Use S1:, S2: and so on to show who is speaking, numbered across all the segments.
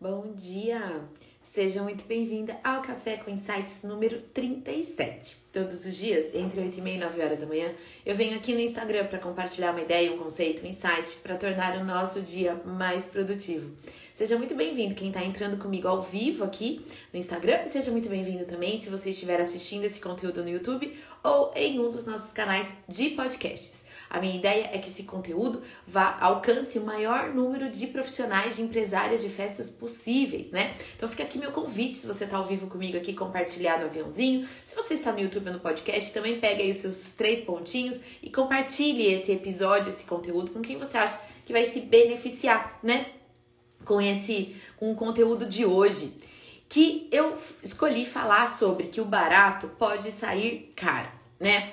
S1: Bom dia! Seja muito bem-vinda ao Café com Insights número 37. Todos os dias, entre 8 e meia e 9 horas da manhã, eu venho aqui no Instagram para compartilhar uma ideia, um conceito, um insight para tornar o nosso dia mais produtivo. Seja muito bem-vindo quem está entrando comigo ao vivo aqui no Instagram seja muito bem-vindo também se você estiver assistindo esse conteúdo no YouTube ou em um dos nossos canais de podcasts. A minha ideia é que esse conteúdo vá alcance o maior número de profissionais, de empresárias de festas possíveis, né? Então fica aqui meu convite, se você está ao vivo comigo aqui, compartilhar no aviãozinho. Se você está no YouTube ou no podcast, também pega aí os seus três pontinhos e compartilhe esse episódio, esse conteúdo com quem você acha que vai se beneficiar, né? Com esse, com o conteúdo de hoje que eu escolhi falar sobre que o barato pode sair caro, né?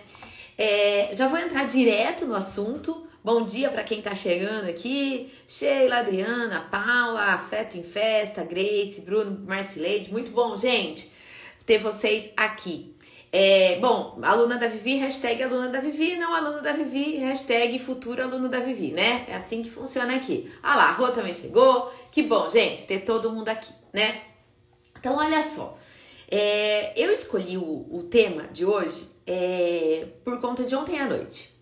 S1: É, já vou entrar direto no assunto. Bom dia para quem está chegando aqui. Sheila, Adriana, Paula, Afeto em Festa, Grace, Bruno, Marcileide. Muito bom, gente, ter vocês aqui. É, bom, aluna da Vivi, hashtag aluna da Vivi, não aluno da Vivi, hashtag futuro aluno da Vivi, né? É assim que funciona aqui. Ah lá, a Rô também chegou. Que bom, gente, ter todo mundo aqui, né? Então, olha só. É, eu escolhi o, o tema de hoje é, por conta de ontem à noite.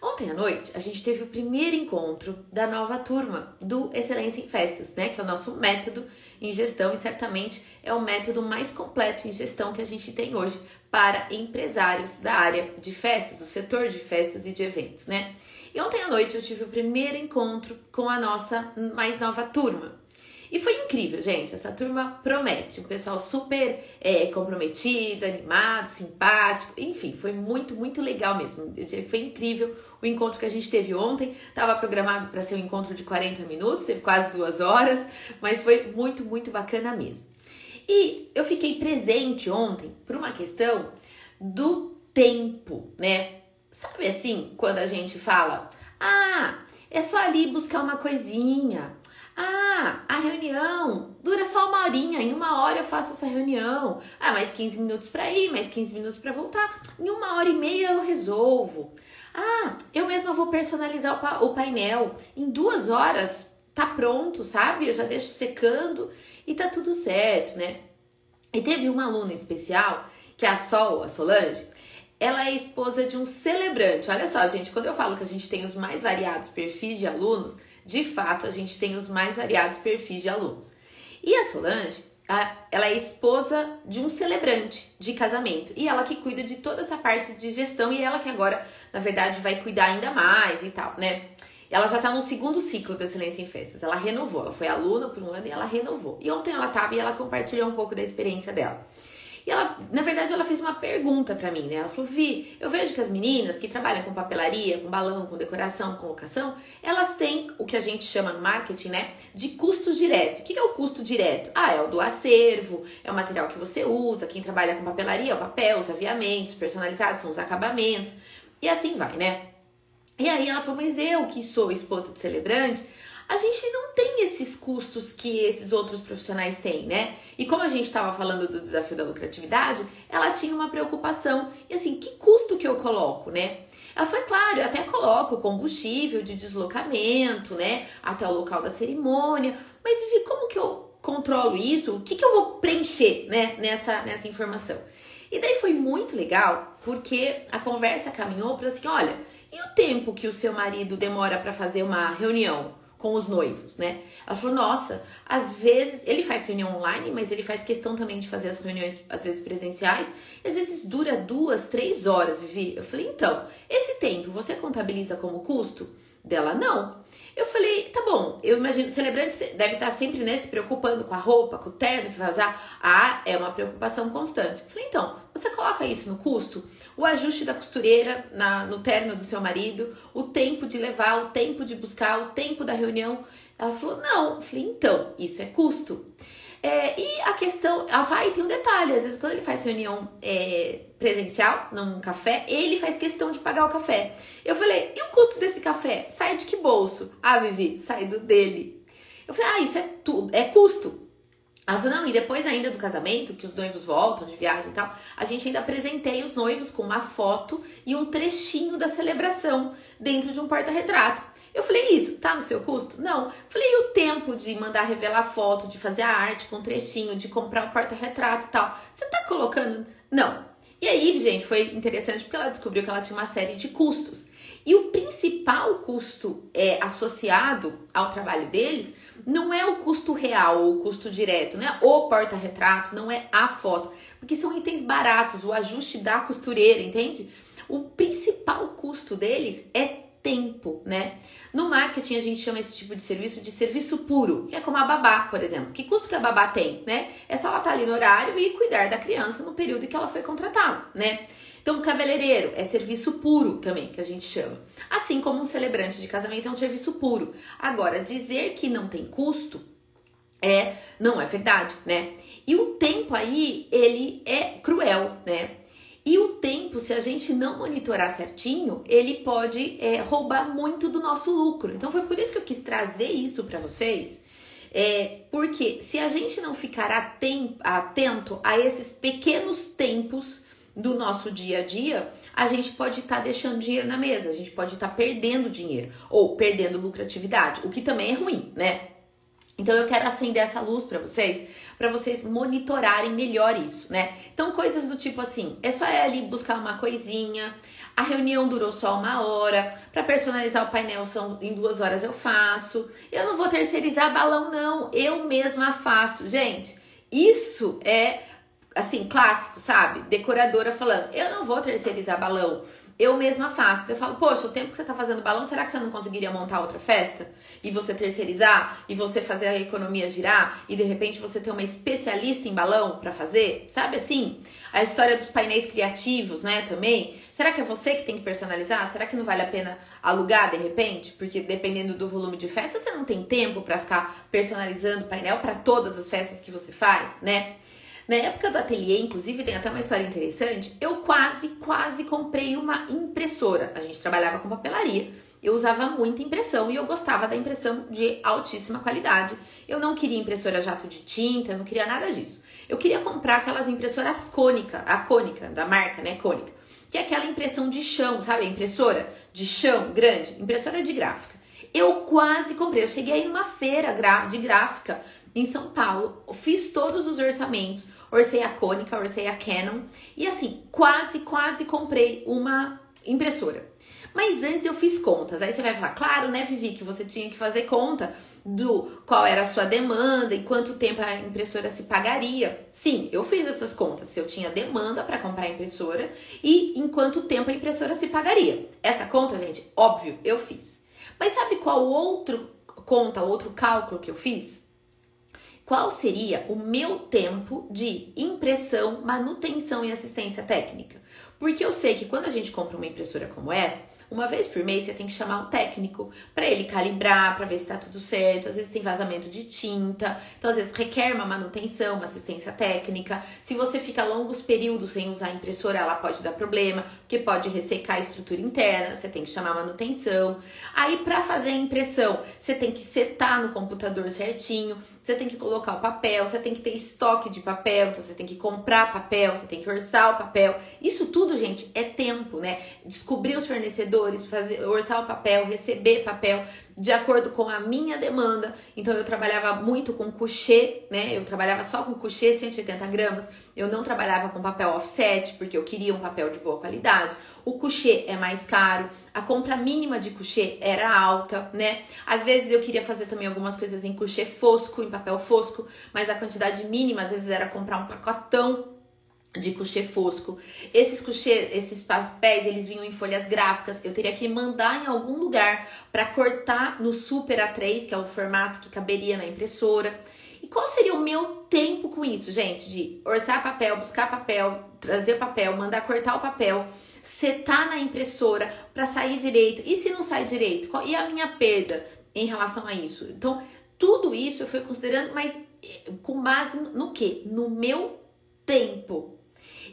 S1: Ontem à noite a gente teve o primeiro encontro da nova turma do Excelência em Festas, né? Que é o nosso método em gestão e certamente é o método mais completo em gestão que a gente tem hoje para empresários da área de festas, do setor de festas e de eventos, né? E ontem à noite eu tive o primeiro encontro com a nossa mais nova turma. E foi incrível, gente. Essa turma promete. Um pessoal super é, comprometido, animado, simpático. Enfim, foi muito, muito legal mesmo. Eu diria que foi incrível o encontro que a gente teve ontem. Estava programado para ser um encontro de 40 minutos, teve quase duas horas, mas foi muito, muito bacana mesmo. E eu fiquei presente ontem por uma questão do tempo, né? Sabe assim, quando a gente fala, ah, é só ali buscar uma coisinha. Ah, a reunião dura só uma horinha, em uma hora eu faço essa reunião. Ah, mais 15 minutos para ir, mais 15 minutos para voltar. Em uma hora e meia eu resolvo. Ah, eu mesma vou personalizar o, painel. Em duas horas tá pronto, sabe? Eu já deixo secando e tá tudo certo, né? E teve uma aluna especial, que é a Sol, a Solange, ela é esposa de um celebrante. Olha só, gente, quando eu falo que a gente tem os mais variados perfis de alunos, de fato, a gente tem os mais variados perfis de alunos. E a Solange, ela é esposa de um celebrante de casamento e ela que cuida de toda essa parte de gestão e ela que agora, na verdade, vai cuidar ainda mais e tal, né? Ela já tá no segundo ciclo da Excelência em Festas. Ela renovou, ela foi aluna por um ano e ela renovou. E ontem ela tava e ela compartilhou um pouco da experiência dela. E ela, na verdade, ela fez uma pergunta para mim, né? Ela falou: Vi, eu vejo que as meninas que trabalham com papelaria, com balão, com decoração, com locação, elas têm o que a gente chama no marketing, né? De custo direto. O que é o custo direto? Ah, é o do acervo, é o material que você usa. Quem trabalha com papelaria é o papel, os aviamentos personalizados, são os acabamentos. E assim vai, né? E aí ela falou: Mas eu que sou esposa do celebrante a gente não tem esses custos que esses outros profissionais têm, né? E como a gente estava falando do desafio da lucratividade, ela tinha uma preocupação. E assim, que custo que eu coloco, né? Ela foi, claro, eu até coloco combustível de deslocamento, né? Até o local da cerimônia. Mas, Vivi, como que eu controlo isso? O que, que eu vou preencher, né? Nessa, nessa informação. E daí foi muito legal, porque a conversa caminhou para assim, olha, e o tempo que o seu marido demora para fazer uma reunião? Com os noivos, né? Ela falou: nossa, às vezes ele faz reunião online, mas ele faz questão também de fazer as reuniões, às vezes presenciais, às vezes dura duas, três horas, Vivi. Eu falei: então, esse tempo você contabiliza como custo? Dela, não. Eu falei, tá bom, eu imagino, o celebrante deve estar sempre né, se preocupando com a roupa, com o terno que vai usar. Ah, é uma preocupação constante. Eu falei, então, você coloca isso no custo? O ajuste da costureira na, no terno do seu marido, o tempo de levar, o tempo de buscar, o tempo da reunião. Ela falou, não. Eu falei, então, isso é custo. É, e a questão, ela vai, tem um detalhe, às vezes quando ele faz reunião é, presencial, num café, ele faz questão de pagar o café. Eu falei, e o custo desse café? Sai de que bolso? Ah, Vivi, sai do dele. Eu falei, ah, isso é tudo, é custo. Ela falou, não, e depois ainda do casamento, que os noivos voltam de viagem e tal, a gente ainda apresentei os noivos com uma foto e um trechinho da celebração dentro de um porta-retrato. Eu falei, isso, tá no seu custo? Não. Falei, o tempo de mandar revelar foto, de fazer a arte com trechinho, de comprar o porta-retrato e tal? Você tá colocando? Não. E aí, gente, foi interessante porque ela descobriu que ela tinha uma série de custos. E o principal custo é associado ao trabalho deles não é o custo real o custo direto, né? O porta-retrato, não é a foto, porque são itens baratos, o ajuste da costureira, entende? O principal custo deles é tempo, né? Marketing a gente chama esse tipo de serviço de serviço puro, que é como a babá, por exemplo. Que custo que a babá tem, né? É só ela estar tá ali no horário e cuidar da criança no período em que ela foi contratada, né? Então, cabeleireiro é serviço puro também, que a gente chama. Assim como um celebrante de casamento é um serviço puro. Agora, dizer que não tem custo é não é verdade, né? E o tempo aí, ele é cruel, né? E o tempo, se a gente não monitorar certinho, ele pode é, roubar muito do nosso lucro. Então foi por isso que eu quis trazer isso para vocês. É, porque se a gente não ficar atento a esses pequenos tempos do nosso dia a dia, a gente pode estar tá deixando dinheiro na mesa, a gente pode estar tá perdendo dinheiro ou perdendo lucratividade, o que também é ruim, né? Então eu quero acender essa luz para vocês, para vocês monitorarem melhor isso, né? Então coisas do tipo assim, é só ir ali buscar uma coisinha, a reunião durou só uma hora, para personalizar o painel são em duas horas eu faço. Eu não vou terceirizar balão não, eu mesma faço, gente. Isso é assim clássico, sabe? Decoradora falando, eu não vou terceirizar balão eu mesma faço. Então eu falo, poxa, o tempo que você tá fazendo balão, será que você não conseguiria montar outra festa? E você terceirizar? E você fazer a economia girar? E de repente você ter uma especialista em balão para fazer? Sabe assim? A história dos painéis criativos, né, também. Será que é você que tem que personalizar? Será que não vale a pena alugar de repente? Porque dependendo do volume de festa, você não tem tempo para ficar personalizando o painel para todas as festas que você faz, né? Na época do ateliê, inclusive, tem até uma história interessante. Eu quase, quase comprei uma impressora. A gente trabalhava com papelaria. Eu usava muita impressão e eu gostava da impressão de altíssima qualidade. Eu não queria impressora jato de tinta, não queria nada disso. Eu queria comprar aquelas impressoras cônica, a cônica da marca, né, cônica, que é aquela impressão de chão, sabe? A impressora de chão grande, impressora de gráfica. Eu quase comprei. Eu cheguei aí numa feira de gráfica em São Paulo, fiz todos os orçamentos, orcei a Cônica, orcei a Canon e assim, quase, quase comprei uma impressora. Mas antes eu fiz contas. Aí você vai falar, claro, né, Vivi, que você tinha que fazer conta do qual era a sua demanda e quanto tempo a impressora se pagaria. Sim, eu fiz essas contas. Se eu tinha demanda para comprar a impressora e em quanto tempo a impressora se pagaria. Essa conta, gente, óbvio, eu fiz. Mas sabe qual outro conta, outro cálculo que eu fiz? Qual seria o meu tempo de impressão, manutenção e assistência técnica. Porque eu sei que quando a gente compra uma impressora como essa, uma vez por mês você tem que chamar um técnico para ele calibrar, para ver se está tudo certo. Às vezes tem vazamento de tinta, então às vezes requer uma manutenção, uma assistência técnica. Se você fica longos períodos sem usar a impressora, ela pode dar problema, porque pode ressecar a estrutura interna, você tem que chamar manutenção. Aí para fazer a impressão, você tem que setar no computador certinho, você tem que colocar o papel, você tem que ter estoque de papel, então você tem que comprar papel, você tem que orçar o papel. Isso tudo, gente, é tempo, né? Descobrir os fornecedores fornecedores, fazer, orçar o papel, receber papel de acordo com a minha demanda. Então eu trabalhava muito com coucher, né? Eu trabalhava só com coucher 180 gramas. Eu não trabalhava com papel offset porque eu queria um papel de boa qualidade. O coucher é mais caro, a compra mínima de coucher era alta, né? Às vezes eu queria fazer também algumas coisas em coucher fosco, em papel fosco, mas a quantidade mínima às vezes era comprar um pacotão de coucher fosco. Esses coucher, esses papéis, eles vinham em folhas gráficas. Eu teria que mandar em algum lugar para cortar no Super A3, que é o formato que caberia na impressora. E qual seria o meu tempo com isso, gente? De orçar papel, buscar papel, trazer papel, mandar cortar o papel, setar na impressora para sair direito. E se não sai direito? E a minha perda em relação a isso? Então, tudo isso eu fui considerando, mas eh, com base no que? No meu tempo.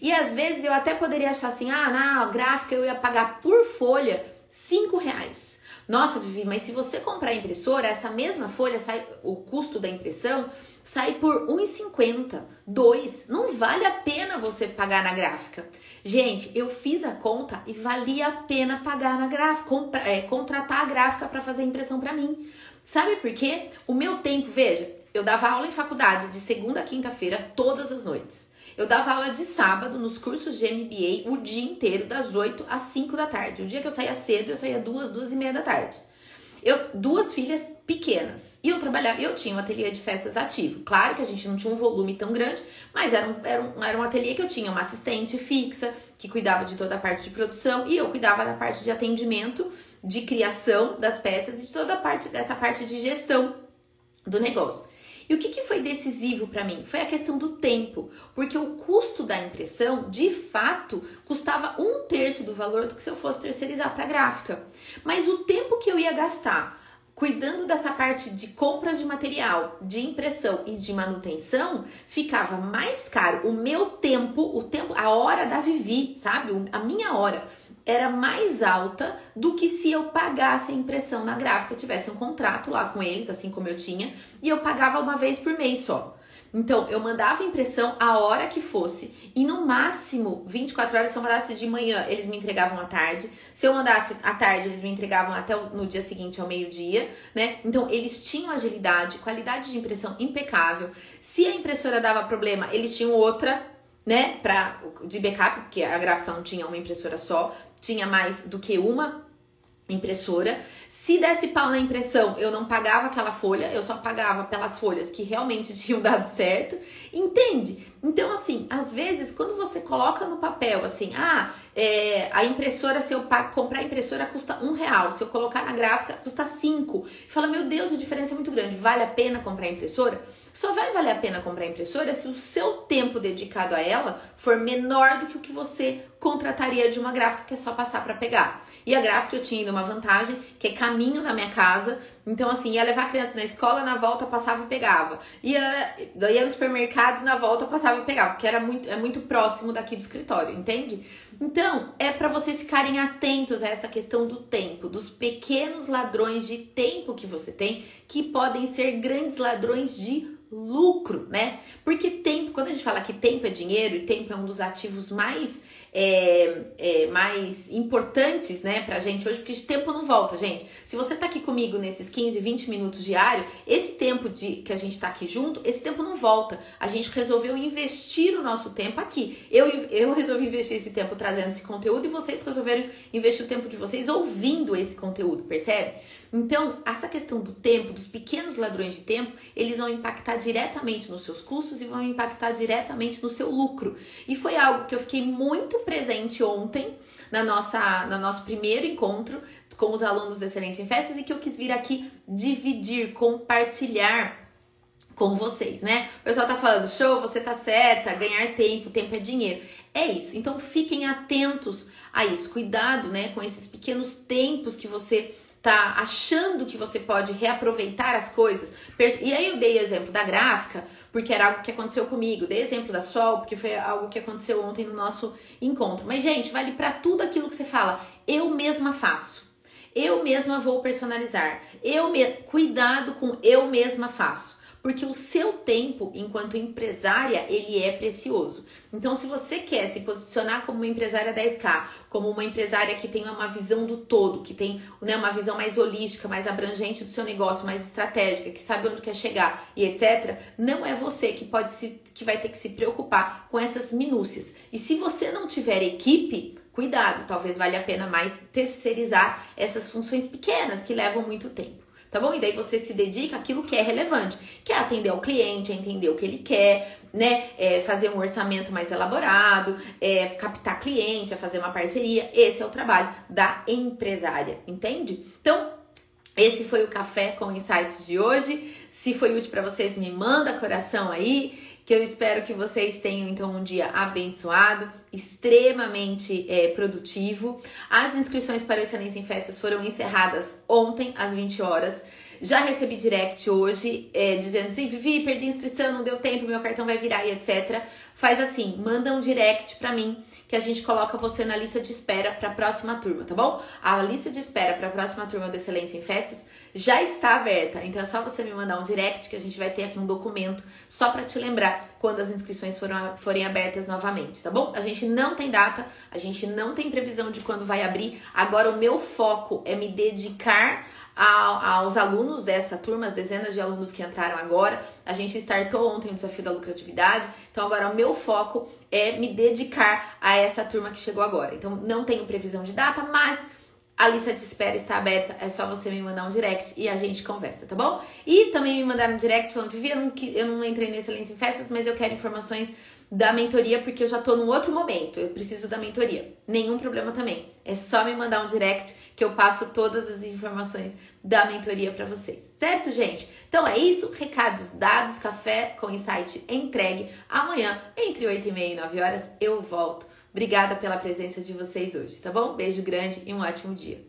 S1: E às vezes eu até poderia achar assim, ah, na gráfica eu ia pagar por folha cinco reais. Nossa, Vivi, mas se você comprar a impressora, essa mesma folha sai o custo da impressão sai por 1,50, 2. Não vale a pena você pagar na gráfica. Gente, eu fiz a conta e valia a pena pagar na gráfica, compra, é, contratar a gráfica para fazer impressão para mim. Sabe por quê? O meu tempo, veja, eu dava aula em faculdade de segunda a quinta-feira, todas as noites. Eu dava aula de sábado nos cursos de MBA o dia inteiro, das 8 às 5 da tarde. O dia que eu saía cedo, eu saía duas, duas e meia da tarde. Eu, duas filhas pequenas. E eu trabalhava, eu tinha um ateliê de festas ativo. Claro que a gente não tinha um volume tão grande, mas era um, era um, era um ateliê que eu tinha uma assistente fixa, que cuidava de toda a parte de produção, e eu cuidava da parte de atendimento, de criação das peças e de toda a parte dessa parte de gestão do negócio. E o que, que foi decisivo para mim? Foi a questão do tempo, porque o custo da impressão, de fato, custava um terço do valor do que se eu fosse terceirizar para gráfica. Mas o tempo que eu ia gastar cuidando dessa parte de compras de material, de impressão e de manutenção, ficava mais caro. O meu tempo, o tempo, a hora da Vivi, sabe? A minha hora era mais alta do que se eu pagasse a impressão na gráfica, tivesse um contrato lá com eles, assim como eu tinha, e eu pagava uma vez por mês só. Então, eu mandava a impressão a hora que fosse, e no máximo 24 horas, se eu mandasse de manhã, eles me entregavam à tarde. Se eu mandasse à tarde, eles me entregavam até no dia seguinte ao meio-dia, né? Então, eles tinham agilidade, qualidade de impressão impecável. Se a impressora dava problema, eles tinham outra, né, pra, de backup, porque a gráfica não tinha uma impressora só tinha mais do que uma impressora. Se desse pau na impressão, eu não pagava aquela folha, eu só pagava pelas folhas que realmente tinham dado certo. Entende? Então, assim, às vezes, quando você coloca no papel assim, ah, é, a impressora, se eu comprar a impressora custa um real, se eu colocar na gráfica custa cinco. Fala, meu Deus, a diferença é muito grande. Vale a pena comprar a impressora? Só vai valer a pena comprar a impressora se o seu tempo dedicado a ela for menor do que o que você contrataria de uma gráfica que é só passar para pegar. E a gráfica eu tinha ainda uma vantagem, que é caminho da minha casa. Então, assim, ia levar a criança na escola, na volta passava e pegava. Ia, ia no supermercado, na volta passava e pegava, porque era muito, é muito próximo daqui do escritório, entende? Então, é para vocês ficarem atentos a essa questão do tempo, dos pequenos ladrões de tempo que você tem, que podem ser grandes ladrões de lucro, né? Porque tempo, quando a gente fala que tempo é dinheiro e tempo é um dos ativos mais é, é, mais importantes, né, pra gente hoje, porque tempo não volta, gente. Se você tá aqui comigo nesses 15, 20 minutos diário, esse tempo de que a gente tá aqui junto, esse tempo não volta. A gente resolveu investir o nosso tempo aqui. Eu, eu resolvi investir esse tempo trazendo esse conteúdo e vocês resolveram investir o tempo de vocês ouvindo esse conteúdo, percebe? Então, essa questão do tempo, dos pequenos ladrões de tempo, eles vão impactar diretamente nos seus custos e vão impactar diretamente no seu lucro. E foi algo que eu fiquei muito presente ontem na nossa, no nosso primeiro encontro com os alunos da Excelência em Festas e que eu quis vir aqui dividir, compartilhar com vocês, né? O pessoal tá falando, show, você tá certa, ganhar tempo, tempo é dinheiro. É isso. Então fiquem atentos a isso. Cuidado, né, com esses pequenos tempos que você tá achando que você pode reaproveitar as coisas. E aí eu dei o exemplo da gráfica, porque era algo que aconteceu comigo. Dei exemplo da Sol, porque foi algo que aconteceu ontem no nosso encontro. Mas gente, vale para tudo aquilo que você fala. Eu mesma faço. Eu mesma vou personalizar. Eu me... cuidado com eu mesma faço porque o seu tempo enquanto empresária, ele é precioso. Então, se você quer se posicionar como uma empresária 10K, como uma empresária que tem uma visão do todo, que tem né, uma visão mais holística, mais abrangente do seu negócio, mais estratégica, que sabe onde quer chegar e etc., não é você que pode se, que vai ter que se preocupar com essas minúcias. E se você não tiver equipe, cuidado, talvez valha a pena mais terceirizar essas funções pequenas que levam muito tempo tá bom? E daí você se dedica àquilo que é relevante, que é atender ao cliente, é entender o que ele quer, né? É fazer um orçamento mais elaborado, é captar cliente, é fazer uma parceria. Esse é o trabalho da empresária, entende? Então, esse foi o café com insights de hoje. Se foi útil para vocês, me manda coração aí que eu espero que vocês tenham então um dia abençoado, extremamente é, produtivo. As inscrições para o Excelência em Festas foram encerradas ontem às 20 horas. Já recebi direct hoje é, dizendo assim: Vivi, perdi a inscrição, não deu tempo, meu cartão vai virar e etc. Faz assim, manda um direct pra mim que a gente coloca você na lista de espera para a próxima turma, tá bom? A lista de espera para a próxima turma do Excelência em Festas já está aberta, então é só você me mandar um direct que a gente vai ter aqui um documento só para te lembrar quando as inscrições foram, forem abertas novamente, tá bom? A gente não tem data, a gente não tem previsão de quando vai abrir. Agora o meu foco é me dedicar aos alunos dessa turma, as dezenas de alunos que entraram agora. A gente startou ontem o desafio da lucratividade, então agora o meu foco é me dedicar a essa turma que chegou agora. Então não tenho previsão de data, mas a lista de espera está aberta, é só você me mandar um direct e a gente conversa, tá bom? E também me mandar um direct falando, Vivi, eu não, eu não entrei nesse Excelência em Festas, mas eu quero informações da mentoria porque eu já tô num outro momento, eu preciso da mentoria. Nenhum problema também. É só me mandar um direct que eu passo todas as informações da mentoria para vocês. Certo, gente? Então é isso, recados dados, café com insight entregue. Amanhã, entre 8 e meia e 9 horas, eu volto. Obrigada pela presença de vocês hoje, tá bom? Beijo grande e um ótimo dia.